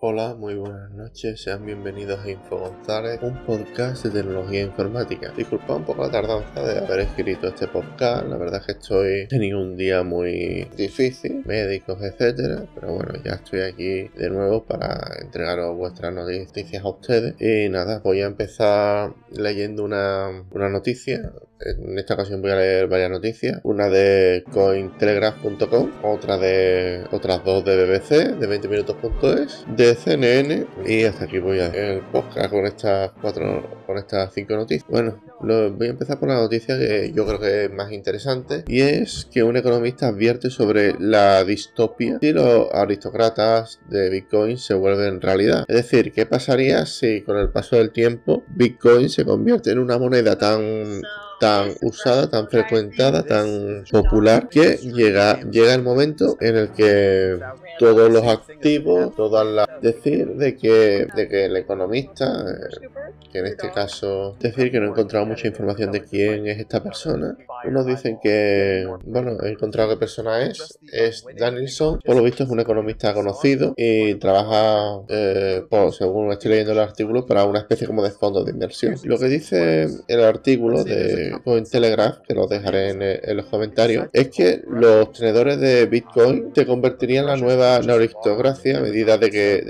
Hola, muy buenas noches, sean bienvenidos a Info González, un podcast de tecnología informática. Disculpa un poco la tardanza de haber escrito este podcast, la verdad es que estoy teniendo un día muy difícil, médicos, etcétera, pero bueno, ya estoy aquí de nuevo para entregaros vuestras noticias a ustedes. Y nada, voy a empezar leyendo una, una noticia en esta ocasión voy a leer varias noticias. Una de cointelegraph.com, otra de otras dos de BBC, de 20minutos.es, de CNN y hasta aquí voy a el podcast con estas cuatro, con estas cinco noticias. Bueno, voy a empezar por la noticia que yo creo que es más interesante y es que un economista advierte sobre la distopia si los aristócratas de Bitcoin se vuelven realidad. Es decir, ¿qué pasaría si con el paso del tiempo Bitcoin se convierte en una moneda tan tan usada, tan frecuentada, tan popular, que llega, llega el momento en el que todos los activos, todas las... Decir de que, de que el economista, eh, que en este caso, decir que no he encontrado mucha información de quién es esta persona. Unos dicen que, bueno, he encontrado qué persona es, es Danielson, por lo visto es un economista conocido y trabaja, eh, según estoy leyendo el artículo, para una especie como de fondo de inversión. Lo que dice el artículo de en Telegraph, que lo dejaré en, los comentarios, es que los tenedores de Bitcoin se convertirían en la nueva aristocracia a medida de que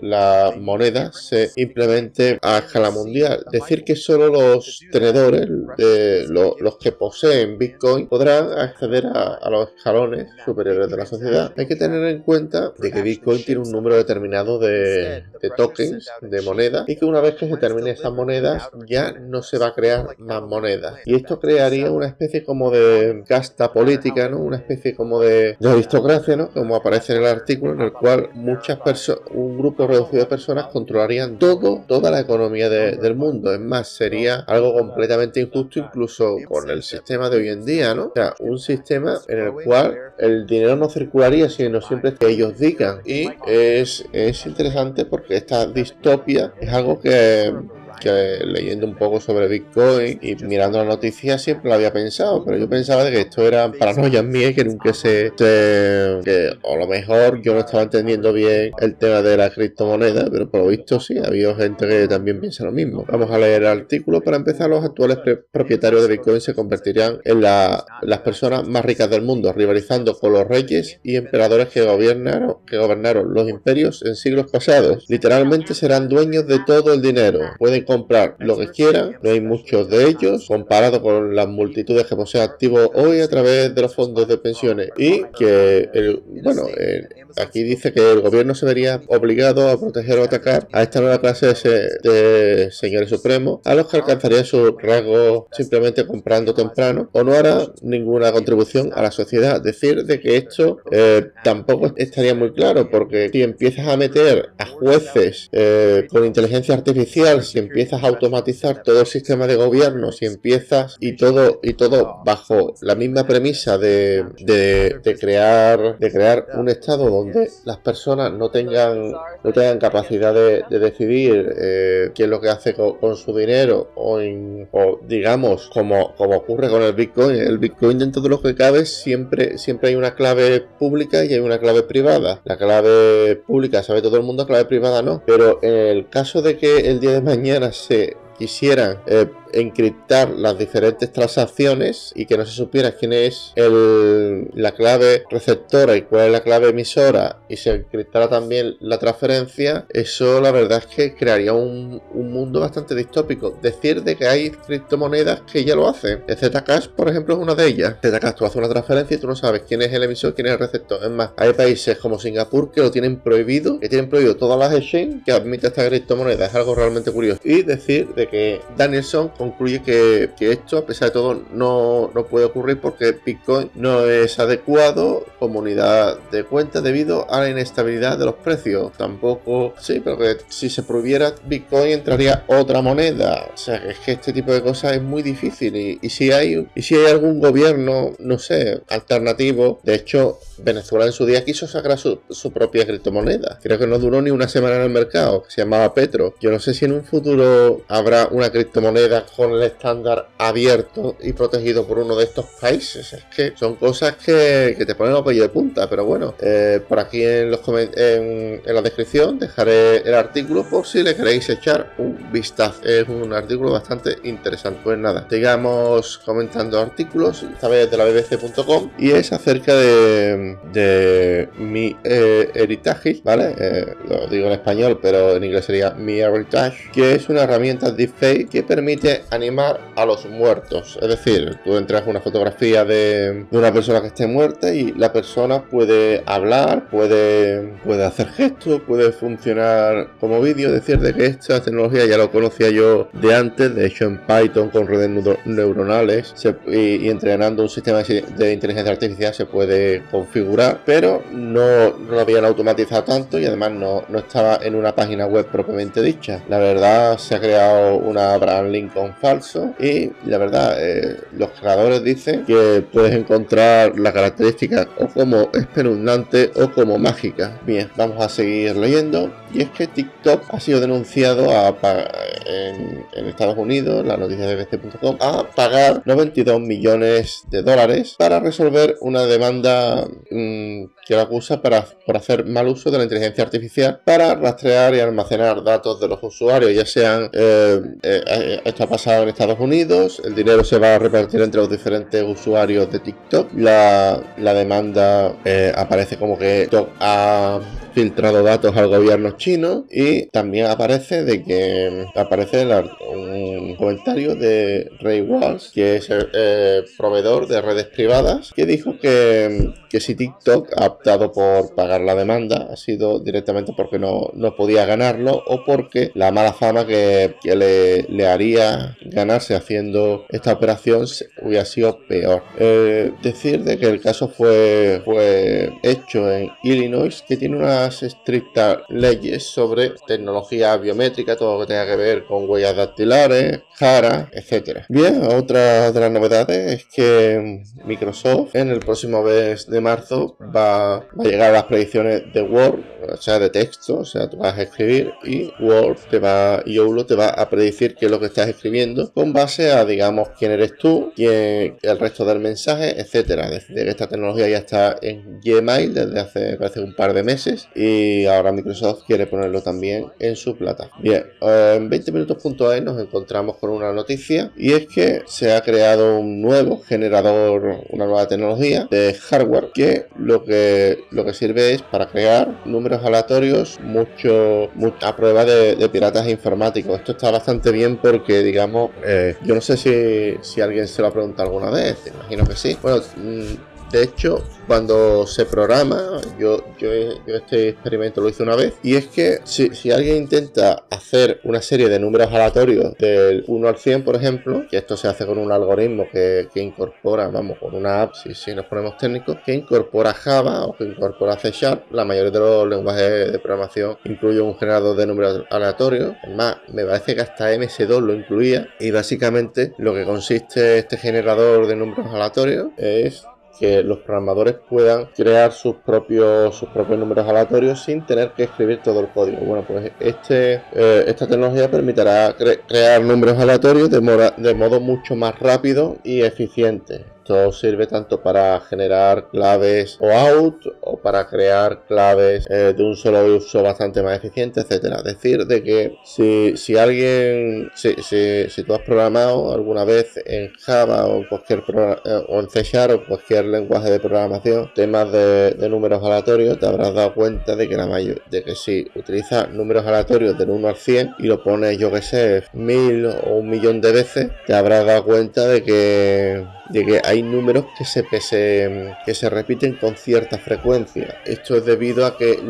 la, moneda se implemente a escala mundial. Decir que solo los tenedores, de, los que poseen Bitcoin, podrán acceder a, los escalones superiores de la sociedad. Hay que tener en cuenta de que Bitcoin tiene un número determinado de, de tokens, de monedas, y que una vez que se terminen esas monedas ya no se va a crear más monedas. Y esto crearía una especie como de casta política, ¿no? Una especie como de, aristocracia, ¿no? Como aparece en el artículo, en el cual muchas personas, un grupo reducido de personas controlarían todo, toda la economía del mundo. Es más, sería algo completamente injusto incluso con el sistema de hoy en día, ¿no? O sea, un sistema en el cual el dinero no circularía sino siempre que ellos digan. Y es, es interesante porque esta distopia es algo que que leyendo un poco sobre Bitcoin y mirando las noticias siempre lo había pensado, pero yo pensaba de que esto eran paranoias mías que nunca se, que a lo mejor yo no estaba entendiendo bien el tema de la criptomoneda, pero por lo visto sí, ha habido gente que también piensa lo mismo. Vamos a leer el artículo. Para empezar, los actuales propietarios de Bitcoin se convertirían en las personas más ricas del mundo, rivalizando con los reyes y emperadores que gobernaron, que gobernaron los imperios en siglos pasados. Literalmente serán dueños de todo el dinero. Pueden comprar lo que quieran, no hay muchos de ellos, comparado con las multitudes que poseen activos hoy a través de los fondos de pensiones. Y que, el, bueno, aquí dice que el gobierno se vería obligado a proteger o atacar a esta nueva clase de, señores supremos, a los que alcanzaría su rasgo simplemente comprando temprano o no hará ninguna contribución a la sociedad. Decir de que esto eh, tampoco estaría muy claro, porque si empiezas a meter a jueces eh, con inteligencia artificial, si empiezas empiezas a automatizar todo el sistema de gobierno, si empiezas y todo y todo bajo la misma premisa de, de, crear de crear un estado donde las personas no tengan no tengan capacidad de, decidir eh, qué es lo que hace con, su dinero o, o digamos como, como ocurre con el Bitcoin, el Bitcoin dentro de lo que cabe siempre siempre hay una clave pública y hay una clave privada. La clave pública sabe todo el mundo, la clave privada no. Pero en el caso de que el día de mañana se quisieran eh, encriptar las diferentes transacciones y que no se supiera quién es la clave receptora y cuál es la clave emisora y se encriptara también la transferencia, eso la verdad es que crearía un, mundo bastante distópico. Decir de que hay criptomonedas que ya lo hacen. Zcash, por ejemplo, es una de ellas. Zcash, tú haces una transferencia y tú no sabes quién es el emisor, quién es el receptor. Es más, hay países como Singapur que lo tienen prohibido, que tienen prohibido todas las exchanges que admiten esta criptomoneda. Es algo realmente curioso. Y decir de que Danielson concluye que, esto, a pesar de todo, no, puede ocurrir porque Bitcoin no es adecuado como unidad de cuenta debido a la inestabilidad de los precios. Tampoco, sí, pero que si se prohibiera Bitcoin entraría otra moneda. O sea, es que este tipo de cosas es muy difícil. Y, si hay y si hay algún gobierno, no sé, alternativo, de hecho, Venezuela en su día quiso sacar su, su propia criptomoneda. Creo que no duró ni una semana en el mercado, que se llamaba Petro. Yo no sé si en un futuro habrá una criptomoneda con el estándar abierto y protegido por uno de estos países. Es que son cosas que, te ponen los pellos de punta, pero bueno, eh, por aquí en, los en, en la descripción dejaré el artículo por si le queréis echar un vistazo. Es un artículo bastante interesante. Pues nada, sigamos comentando artículos, esta vez de la bbc.com, y es acerca de, de mi eh, heritage, ¿vale? Eh, lo digo en español, pero en inglés sería mi heritage, que es una herramienta que permite animar a los muertos. Es decir, tú entras una fotografía de, una persona que esté muerta y la persona puede hablar, puede, puede hacer gestos, puede funcionar como vídeo. Decir de que esta tecnología ya lo conocía yo de antes, de hecho en Python con redes neuronales y, entrenando un sistema de inteligencia artificial se puede configurar, pero no, lo habían automatizado tanto y además no, no, estaba en una página web propiamente dicha. La verdad se ha creado una brand Lincoln falso y la verdad eh, los creadores dicen que puedes encontrar las características o como espeluznante o como mágica. Bien, vamos a seguir leyendo y es que TikTok ha sido denunciado a, en, Estados Unidos, la noticia de bbc.com, a pagar 92 millones de dólares para resolver una demanda mm, que lo acusa para, por hacer mal uso de la inteligencia artificial para rastrear y almacenar datos de los usuarios, ya sean, eh, eh, esto ha pasado en Estados Unidos, el dinero se va a repartir entre los diferentes usuarios de TikTok, la, demanda eh, aparece como que TikTok ha filtrado datos al gobierno chino y también aparece de que aparece un comentario de Ray Walsh, que es el eh, proveedor de redes privadas, que dijo que, que, si TikTok ha optado por pagar la demanda ha sido directamente porque no, no podía ganarlo o porque la mala fama que, que le, le, haría ganarse haciendo esta operación hubiera sido peor. Eh, decir de que el caso fue, fue hecho en Illinois, que tiene una estrictas leyes sobre tecnología biométrica, todo lo que tenga que ver con huellas dactilares, cara, etcétera. Bien, otra de las novedades es que Microsoft en el próximo mes de marzo va, a llegar a las predicciones de Word, o sea, de texto, o sea, tú vas a escribir y Word te va, y Outlook te va a predecir qué es lo que estás escribiendo con base a, digamos, quién eres tú, quién, el resto del mensaje, etcétera. Desde que esta tecnología ya está en Gmail desde hace, parece, un par de meses y ahora Microsoft quiere ponerlo también en su plata. Bien, en 20 minutos.es nos encontramos con una noticia y es que se ha creado un nuevo generador, una nueva tecnología de hardware que lo que, lo que sirve es para crear números aleatorios mucho, a prueba de, piratas informáticos. Esto está bastante bien porque, digamos, eh, yo no sé si, si alguien se lo ha preguntado alguna vez, imagino que sí. Bueno, mm, de hecho, cuando se programa, yo, yo, este experimento lo hice una vez, y es que si, alguien intenta hacer una serie de números aleatorios del 1 al 100, por ejemplo, que esto se hace con un algoritmo que, incorpora, vamos, con una app, si, si nos ponemos técnicos, que incorpora Java o que incorpora C Sharp, la mayoría de los lenguajes de programación incluye un generador de números aleatorios, además me parece que hasta MS2 lo incluía, y básicamente lo que consiste este generador de números aleatorios es que los programadores puedan crear sus propios, sus propios números aleatorios sin tener que escribir todo el código. Bueno, pues este, eh, esta tecnología permitirá crear números aleatorios de, de modo mucho más rápido y eficiente. Esto sirve tanto para generar claves o out o para crear claves eh, de un solo uso bastante más eficiente, etcétera. Decir de que si, si alguien, si, si, tú has programado alguna vez en Java o en cualquier eh, o en C o cualquier lenguaje de programación temas de, números aleatorios, te habrás dado cuenta de que la mayor, de que si utilizas números aleatorios del 1 al 100 y lo pones, yo que sé, mil o un millón de veces, te habrás dado cuenta de que de que hay números que se, que se, repiten con cierta frecuencia. Esto es debido a que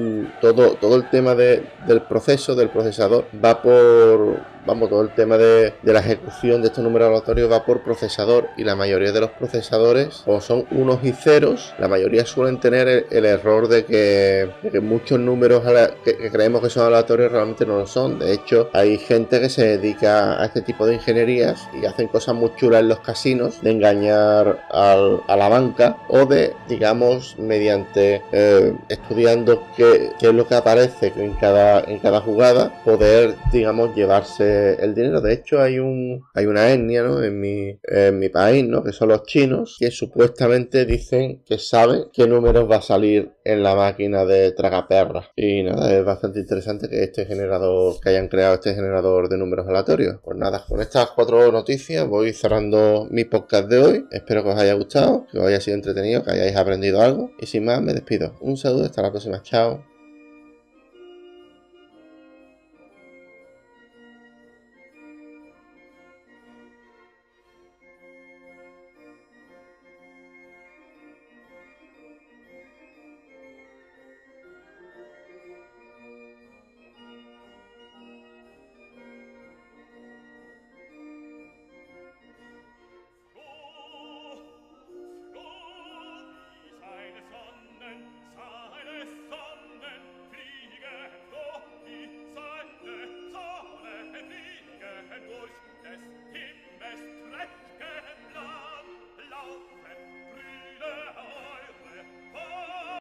todo, todo el tema del proceso, del procesador, va por vamos, todo el tema de, la ejecución de estos números aleatorios va por procesador y la mayoría de los procesadores, o son unos y ceros, la mayoría suelen tener el, error de que, muchos números que, creemos que son aleatorios realmente no lo son. De hecho, hay gente que se dedica a este tipo de ingenierías y hacen cosas muy chulas en los casinos de engañar a la banca o de, digamos, mediante eh, estudiando qué, qué, es lo que aparece en cada, en cada jugada, poder, digamos, llevarse eh, el dinero. De hecho, hay un hay una etnia ¿no? en, mi, en mi país, ¿no? que son los chinos, que supuestamente dicen que saben qué números va a salir en la máquina de tragaperras. Y nada, es bastante interesante que este generador, que hayan creado este generador de números aleatorios. Pues nada, con estas cuatro noticias voy cerrando mi podcast de hoy. Espero que os haya gustado, que os haya sido entretenido, que hayáis aprendido algo. Y sin más, me despido. Un saludo, hasta la próxima. Chao.